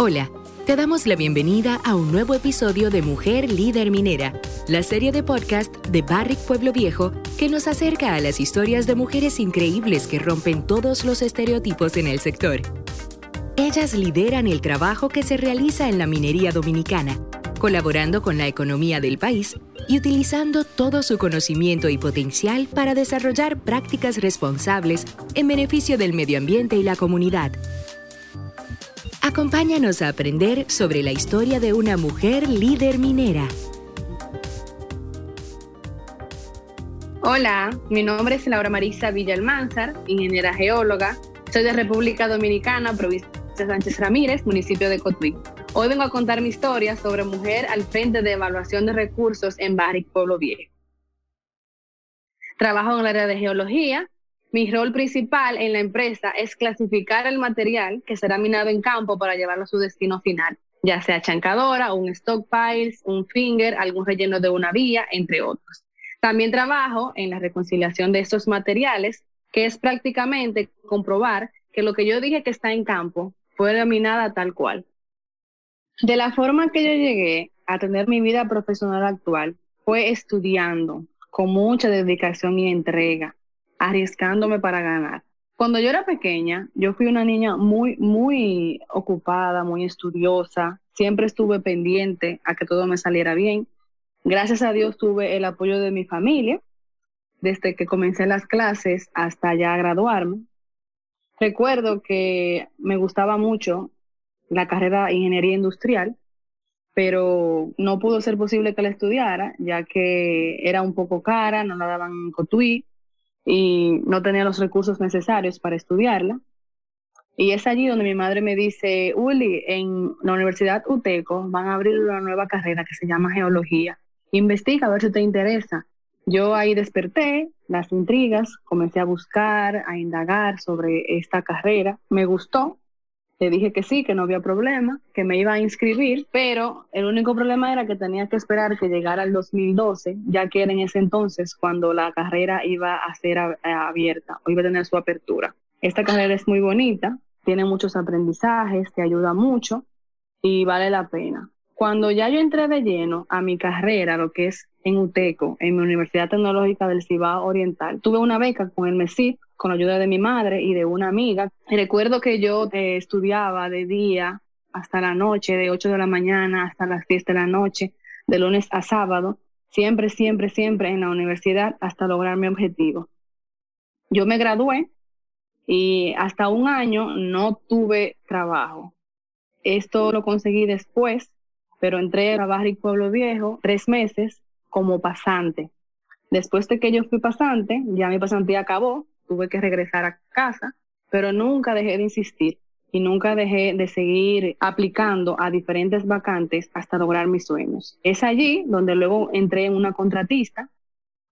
Hola, te damos la bienvenida a un nuevo episodio de Mujer Líder Minera, la serie de podcast de Barrick Pueblo Viejo que nos acerca a las historias de mujeres increíbles que rompen todos los estereotipos en el sector. Ellas lideran el trabajo que se realiza en la minería dominicana, colaborando con la economía del país y utilizando todo su conocimiento y potencial para desarrollar prácticas responsables en beneficio del medio ambiente y la comunidad. Acompáñanos a aprender sobre la historia de una mujer líder minera. Hola, mi nombre es Laura Marisa Villalmanzar, ingeniera geóloga. Soy de República Dominicana, provincia de Sánchez Ramírez, municipio de Cotuí. Hoy vengo a contar mi historia sobre mujer al frente de evaluación de recursos en Barrick Pueblo Viejo. Trabajo en el área de geología mi rol principal en la empresa es clasificar el material que será minado en campo para llevarlo a su destino final, ya sea chancadora, un stockpiles, un finger, algún relleno de una vía, entre otros. También trabajo en la reconciliación de estos materiales, que es prácticamente comprobar que lo que yo dije que está en campo fue minada tal cual. De la forma que yo llegué a tener mi vida profesional actual fue estudiando con mucha dedicación y entrega arriesgándome para ganar. Cuando yo era pequeña, yo fui una niña muy, muy ocupada, muy estudiosa. Siempre estuve pendiente a que todo me saliera bien. Gracias a Dios tuve el apoyo de mi familia desde que comencé las clases hasta ya graduarme. Recuerdo que me gustaba mucho la carrera de ingeniería industrial, pero no pudo ser posible que la estudiara, ya que era un poco cara, no la daban en Cotuí, y no tenía los recursos necesarios para estudiarla. Y es allí donde mi madre me dice, Uli, en la Universidad UTECO van a abrir una nueva carrera que se llama geología. Investiga a ver si te interesa. Yo ahí desperté las intrigas, comencé a buscar, a indagar sobre esta carrera. Me gustó le dije que sí, que no había problema, que me iba a inscribir, pero el único problema era que tenía que esperar que llegara el 2012, ya que era en ese entonces cuando la carrera iba a ser abierta o iba a tener su apertura. Esta carrera es muy bonita, tiene muchos aprendizajes, te ayuda mucho y vale la pena. Cuando ya yo entré de lleno a mi carrera, lo que es en UTECO, en mi Universidad Tecnológica del Cibao Oriental, tuve una beca con el MESIP con la ayuda de mi madre y de una amiga. recuerdo que yo eh, estudiaba de día hasta la noche, de 8 de la mañana hasta las 10 de la noche, de lunes a sábado, siempre, siempre, siempre en la universidad hasta lograr mi objetivo. Yo me gradué y hasta un año no tuve trabajo. Esto lo conseguí después, pero entré a trabajar en Pueblo Viejo tres meses como pasante. Después de que yo fui pasante, ya mi pasantía acabó tuve que regresar a casa, pero nunca dejé de insistir y nunca dejé de seguir aplicando a diferentes vacantes hasta lograr mis sueños. Es allí donde luego entré en una contratista,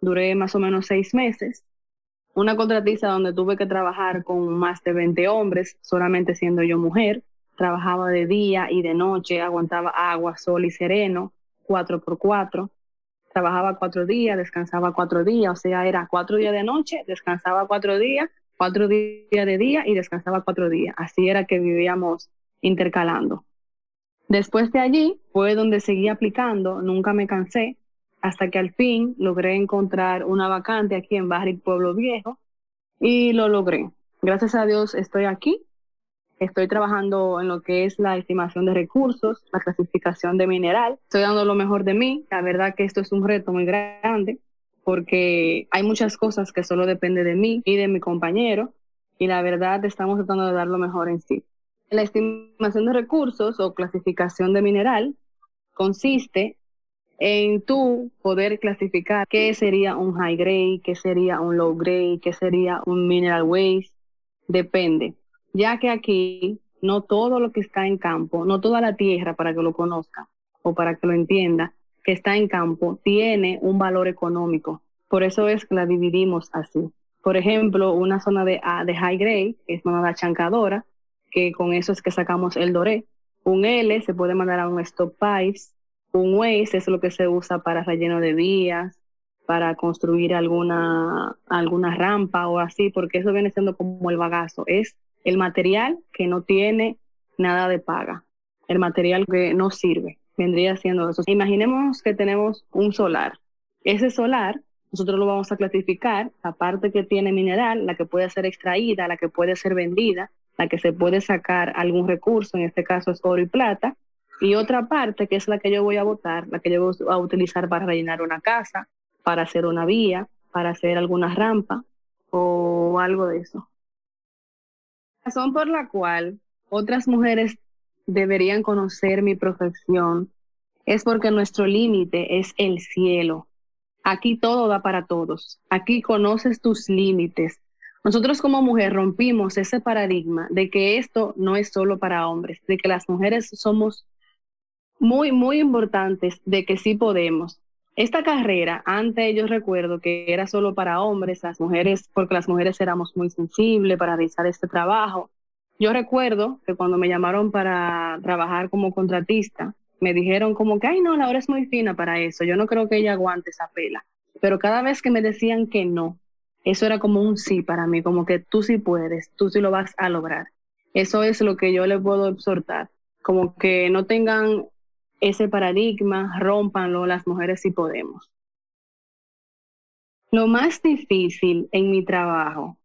duré más o menos seis meses, una contratista donde tuve que trabajar con más de 20 hombres, solamente siendo yo mujer, trabajaba de día y de noche, aguantaba agua, sol y sereno, cuatro por cuatro, trabajaba cuatro días, descansaba cuatro días, o sea, era cuatro días de noche, descansaba cuatro días, cuatro días de día y descansaba cuatro días. Así era que vivíamos intercalando. Después de allí fue donde seguí aplicando, nunca me cansé, hasta que al fin logré encontrar una vacante aquí en Barrick Pueblo Viejo y lo logré. Gracias a Dios estoy aquí Estoy trabajando en lo que es la estimación de recursos, la clasificación de mineral. Estoy dando lo mejor de mí. La verdad que esto es un reto muy grande porque hay muchas cosas que solo dependen de mí y de mi compañero y la verdad estamos tratando de dar lo mejor en sí. La estimación de recursos o clasificación de mineral consiste en tú poder clasificar qué sería un high grade, qué sería un low grade, qué sería un mineral waste, depende ya que aquí no todo lo que está en campo, no toda la tierra para que lo conozca o para que lo entienda, que está en campo, tiene un valor económico. Por eso es que la dividimos así. Por ejemplo, una zona de, de high grade, que es una chancadora, que con eso es que sacamos el doré. Un L se puede mandar a un stop pipes. Un waste es lo que se usa para relleno de vías, para construir alguna, alguna rampa o así, porque eso viene siendo como el bagazo. Es el material que no tiene nada de paga. el material que no sirve. Vendría siendo eso. Imaginemos que tenemos un solar. Ese solar nosotros lo vamos a clasificar, la parte que tiene mineral, la que puede ser extraída, la que puede ser vendida, la que se puede sacar algún recurso, en este caso es oro y plata, y otra parte que es la que yo voy a botar, la que yo voy a utilizar para rellenar una casa, para hacer una vía, para hacer alguna rampa o algo de eso. Razón por la cual otras mujeres deberían conocer mi profesión es porque nuestro límite es el cielo. Aquí todo da para todos. Aquí conoces tus límites. Nosotros como mujer rompimos ese paradigma de que esto no es solo para hombres, de que las mujeres somos muy, muy importantes, de que sí podemos. Esta carrera, antes yo recuerdo que era solo para hombres, las mujeres, porque las mujeres éramos muy sensibles para realizar este trabajo. Yo recuerdo que cuando me llamaron para trabajar como contratista, me dijeron como que, ay, no, la hora es muy fina para eso, yo no creo que ella aguante esa pela. Pero cada vez que me decían que no, eso era como un sí para mí, como que tú sí puedes, tú sí lo vas a lograr. Eso es lo que yo le puedo exhortar, como que no tengan ese paradigma, rompanlo, las mujeres sí podemos. Lo más difícil en mi trabajo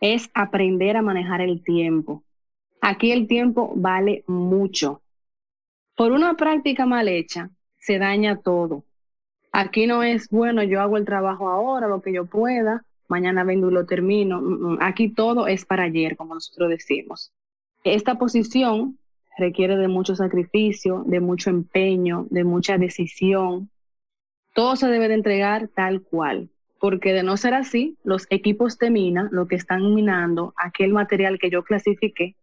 es aprender a manejar el tiempo. Aquí el tiempo vale mucho. Por una práctica mal hecha, se daña todo. Aquí no es, bueno, yo hago el trabajo ahora, lo que yo pueda, mañana vengo y lo termino. Mm, mm, aquí todo es para ayer, como nosotros decimos. Esta posición requiere de mucho sacrificio, de mucho empeño, de mucha decisión. Todo se debe de entregar tal cual, porque de no ser así, los equipos de mina, lo que están minando, aquel material que yo clasifiqué,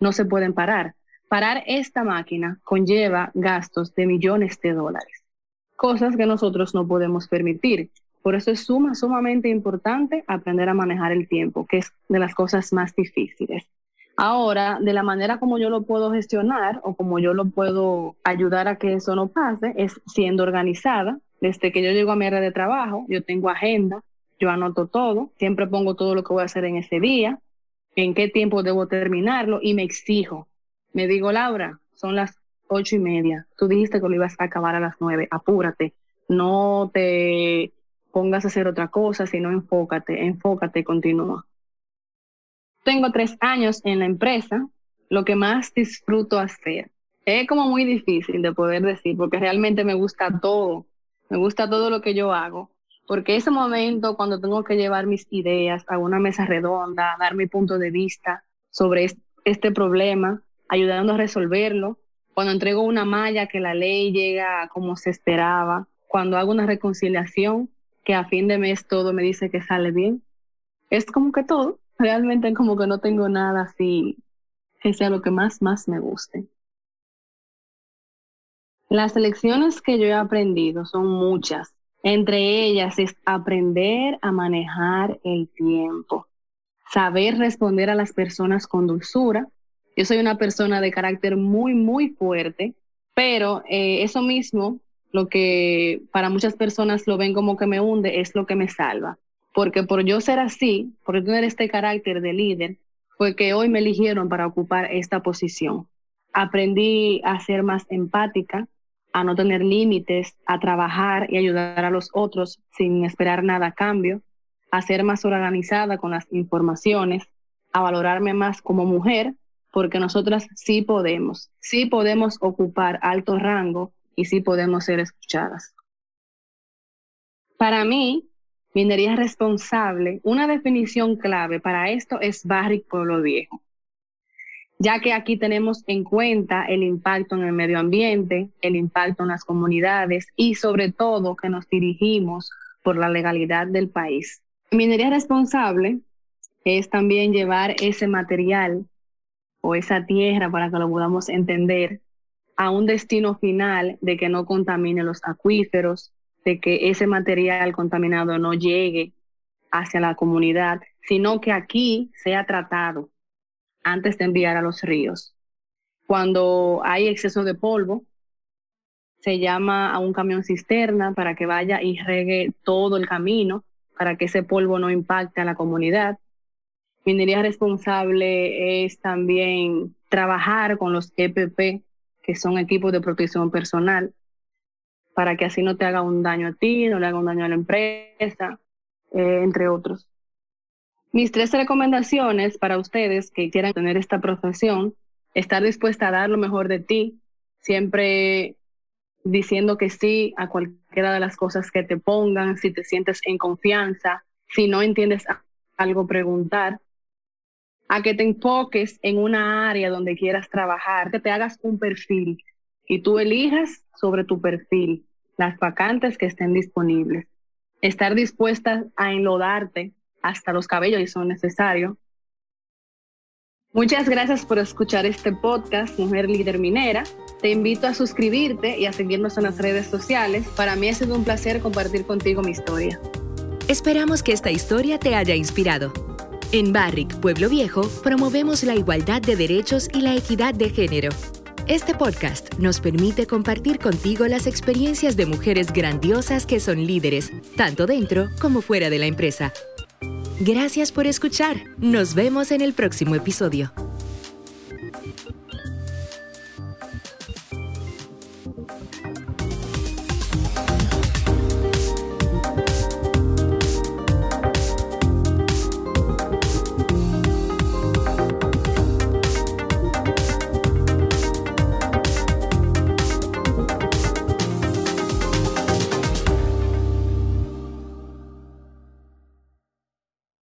no se pueden parar. Parar esta máquina conlleva gastos de millones de dólares, cosas que nosotros no podemos permitir. Por eso es suma, sumamente importante aprender a manejar el tiempo, que es de las cosas más difíciles. Ahora, de la manera como yo lo puedo gestionar o como yo lo puedo ayudar a que eso no pase, es siendo organizada. Desde que yo llego a mi área de trabajo, yo tengo agenda, yo anoto todo, siempre pongo todo lo que voy a hacer en ese día, en qué tiempo debo terminarlo y me exijo. Me digo, Laura, son las ocho y media. Tú dijiste que lo ibas a acabar a las nueve. Apúrate. No te pongas a hacer otra cosa, sino enfócate, enfócate continúa. Tengo tres años en la empresa. Lo que más disfruto hacer es como muy difícil de poder decir, porque realmente me gusta todo. Me gusta todo lo que yo hago. Porque ese momento, cuando tengo que llevar mis ideas a una mesa redonda, dar mi punto de vista sobre este problema, ayudando a resolverlo, cuando entrego una malla que la ley llega como se esperaba, cuando hago una reconciliación que a fin de mes todo me dice que sale bien. Es como que todo, realmente como que no tengo nada así que sea lo que más, más me guste. Las lecciones que yo he aprendido son muchas. Entre ellas es aprender a manejar el tiempo, saber responder a las personas con dulzura, yo soy una persona de carácter muy, muy fuerte, pero eh, eso mismo, lo que para muchas personas lo ven como que me hunde, es lo que me salva. Porque por yo ser así, por tener este carácter de líder, fue que hoy me eligieron para ocupar esta posición. Aprendí a ser más empática, a no tener límites, a trabajar y ayudar a los otros sin esperar nada a cambio, a ser más organizada con las informaciones, a valorarme más como mujer porque nosotras sí podemos, sí podemos ocupar alto rango y sí podemos ser escuchadas. Para mí, minería responsable, una definición clave para esto es Barrick Pueblo Viejo, ya que aquí tenemos en cuenta el impacto en el medio ambiente, el impacto en las comunidades y sobre todo que nos dirigimos por la legalidad del país. Minería responsable es también llevar ese material o esa tierra para que lo podamos entender a un destino final de que no contamine los acuíferos, de que ese material contaminado no llegue hacia la comunidad, sino que aquí sea tratado antes de enviar a los ríos. Cuando hay exceso de polvo, se llama a un camión cisterna para que vaya y regue todo el camino para que ese polvo no impacte a la comunidad. Minería responsable es también trabajar con los EPP, que son equipos de protección personal, para que así no te haga un daño a ti, no le haga un daño a la empresa, eh, entre otros. Mis tres recomendaciones para ustedes que quieran tener esta profesión, estar dispuesta a dar lo mejor de ti, siempre diciendo que sí a cualquiera de las cosas que te pongan, si te sientes en confianza, si no entiendes algo, preguntar, a que te enfoques en una área donde quieras trabajar, que te hagas un perfil y tú elijas sobre tu perfil las vacantes que estén disponibles. Estar dispuesta a enlodarte hasta los cabellos si son necesarios. Muchas gracias por escuchar este podcast, Mujer Líder Minera. Te invito a suscribirte y a seguirnos en las redes sociales. Para mí ha sido un placer compartir contigo mi historia. Esperamos que esta historia te haya inspirado. En Barrick, Pueblo Viejo, promovemos la igualdad de derechos y la equidad de género. Este podcast nos permite compartir contigo las experiencias de mujeres grandiosas que son líderes, tanto dentro como fuera de la empresa. Gracias por escuchar. Nos vemos en el próximo episodio.